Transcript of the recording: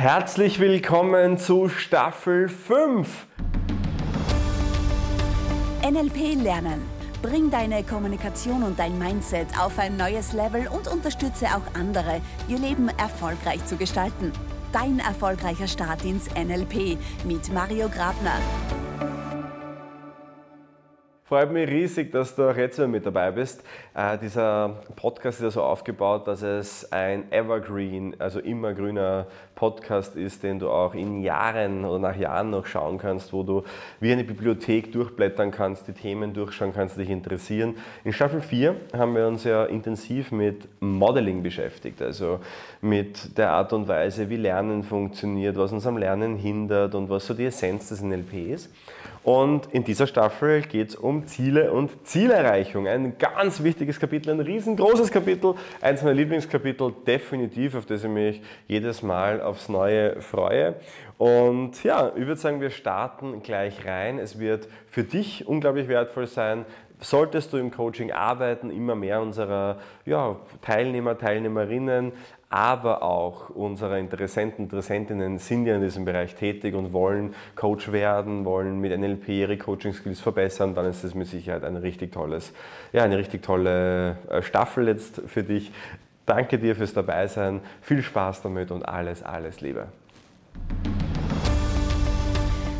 Herzlich willkommen zu Staffel 5. NLP lernen. Bring deine Kommunikation und dein Mindset auf ein neues Level und unterstütze auch andere, ihr Leben erfolgreich zu gestalten. Dein erfolgreicher Start ins NLP mit Mario Grabner. Freut mich riesig, dass du auch jetzt wieder mit dabei bist. Äh, dieser Podcast ist ja so aufgebaut, dass es ein Evergreen, also immergrüner Podcast ist, den du auch in Jahren oder nach Jahren noch schauen kannst, wo du wie eine Bibliothek durchblättern kannst, die Themen durchschauen kannst, dich interessieren. In Staffel 4 haben wir uns ja intensiv mit Modeling beschäftigt, also mit der Art und Weise, wie Lernen funktioniert, was uns am Lernen hindert und was so die Essenz des NLP ist. Und in dieser Staffel geht es um Ziele und Zielerreichung. Ein ganz wichtiges Kapitel, ein riesengroßes Kapitel, eins meiner Lieblingskapitel, definitiv, auf das ich mich jedes Mal aufs Neue freue. Und ja, ich würde sagen, wir starten gleich rein. Es wird für dich unglaublich wertvoll sein, solltest du im Coaching arbeiten, immer mehr unserer ja, Teilnehmer, Teilnehmerinnen, aber auch unserer Interessenten, Interessentinnen sind ja in diesem Bereich tätig und wollen Coach werden, wollen mit NLP ihre Coaching-Skills verbessern, dann ist das mit Sicherheit ein richtig tolles, ja, eine richtig tolle äh, Staffel jetzt für dich. Danke dir fürs Dabeisein, viel Spaß damit und alles, alles Liebe.